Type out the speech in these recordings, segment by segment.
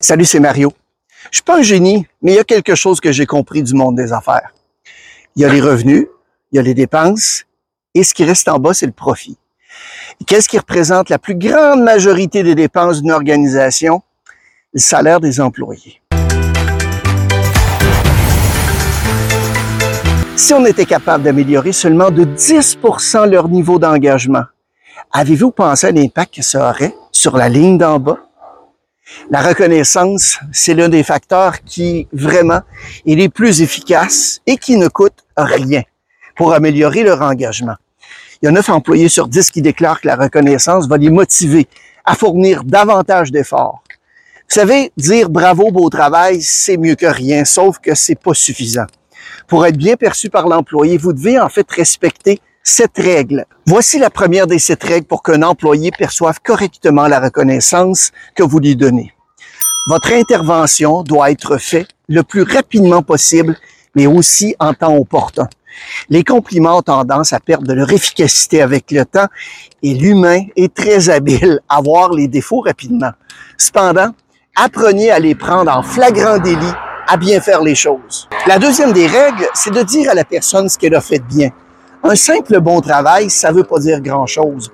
Salut, c'est Mario. Je suis pas un génie, mais il y a quelque chose que j'ai compris du monde des affaires. Il y a les revenus, il y a les dépenses, et ce qui reste en bas, c'est le profit. Qu'est-ce qui représente la plus grande majorité des dépenses d'une organisation? Le salaire des employés. Si on était capable d'améliorer seulement de 10% leur niveau d'engagement, avez-vous pensé à l'impact que ça aurait sur la ligne d'en bas? La reconnaissance, c'est l'un des facteurs qui vraiment est les plus efficaces et qui ne coûte rien pour améliorer leur engagement. Il y a 9 employés sur 10 qui déclarent que la reconnaissance va les motiver à fournir davantage d'efforts. Vous savez, dire bravo, beau travail, c'est mieux que rien, sauf que c'est pas suffisant. Pour être bien perçu par l'employé, vous devez en fait respecter sept règles. Voici la première des sept règles pour qu'un employé perçoive correctement la reconnaissance que vous lui donnez. Votre intervention doit être faite le plus rapidement possible, mais aussi en temps opportun. Les compliments ont tendance à perdre de leur efficacité avec le temps et l'humain est très habile à voir les défauts rapidement. Cependant, apprenez à les prendre en flagrant délit à bien faire les choses. La deuxième des règles, c'est de dire à la personne ce qu'elle a fait de bien. Un simple bon travail, ça veut pas dire grand-chose.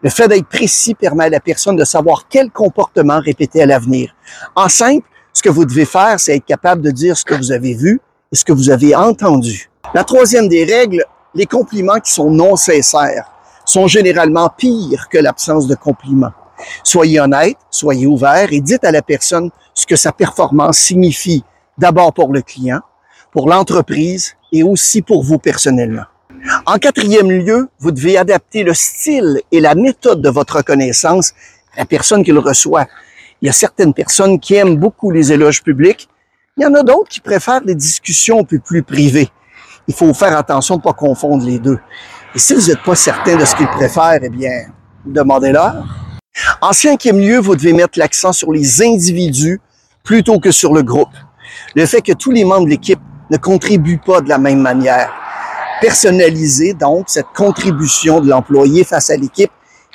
Le fait d'être précis permet à la personne de savoir quel comportement répéter à l'avenir. En simple, ce que vous devez faire, c'est être capable de dire ce que vous avez vu et ce que vous avez entendu. La troisième des règles, les compliments qui sont non sincères sont généralement pires que l'absence de compliments. Soyez honnête, soyez ouvert et dites à la personne ce que sa performance signifie, d'abord pour le client, pour l'entreprise et aussi pour vous personnellement. En quatrième lieu, vous devez adapter le style et la méthode de votre reconnaissance à la personne qui le reçoit. Il y a certaines personnes qui aiment beaucoup les éloges publics. Il y en a d'autres qui préfèrent les discussions un peu plus privées. Il faut faire attention de ne pas confondre les deux. Et si vous n'êtes pas certain de ce qu'ils préfèrent, eh bien, demandez-leur. En cinquième lieu, vous devez mettre l'accent sur les individus plutôt que sur le groupe. Le fait que tous les membres de l'équipe ne contribuent pas de la même manière personnaliser donc cette contribution de l'employé face à l'équipe,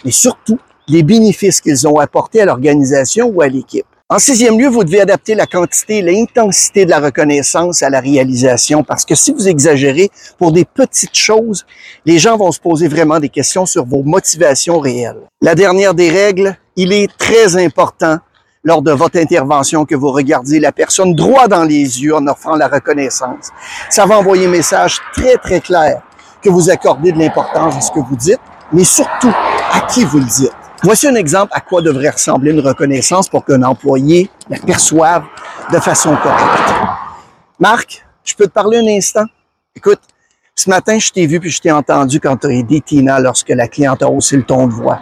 mais surtout les bénéfices qu'ils ont apportés à l'organisation ou à l'équipe. En sixième lieu, vous devez adapter la quantité et l'intensité de la reconnaissance à la réalisation parce que si vous exagérez pour des petites choses, les gens vont se poser vraiment des questions sur vos motivations réelles. La dernière des règles, il est très important lors de votre intervention que vous regardiez la personne droit dans les yeux en offrant la reconnaissance. Ça va envoyer un message très, très clair que vous accordez de l'importance à ce que vous dites, mais surtout à qui vous le dites. Voici un exemple à quoi devrait ressembler une reconnaissance pour qu'un employé la perçoive de façon correcte. Marc, je peux te parler un instant? Écoute, ce matin, je t'ai vu puis je t'ai entendu quand tu as aidé Tina lorsque la cliente a haussé le ton de voix.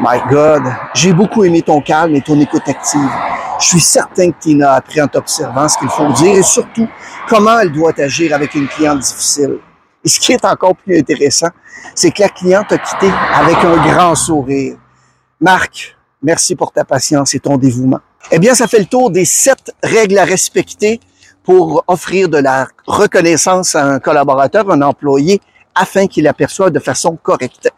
My God, j'ai beaucoup aimé ton calme et ton écoute active. Je suis certain que Tina a appris en t'observant ce qu'il faut dire et surtout comment elle doit agir avec une cliente difficile. Et ce qui est encore plus intéressant, c'est que la cliente a quitté avec un grand sourire. Marc, merci pour ta patience et ton dévouement. Eh bien, ça fait le tour des sept règles à respecter pour offrir de la reconnaissance à un collaborateur, un employé afin qu'il aperçoive de façon correcte.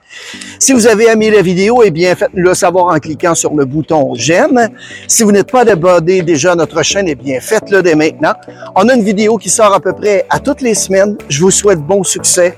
Si vous avez aimé la vidéo, eh bien, faites-le savoir en cliquant sur le bouton j'aime. Si vous n'êtes pas abonné déjà notre chaîne, eh bien, faites-le dès maintenant. On a une vidéo qui sort à peu près à toutes les semaines. Je vous souhaite bon succès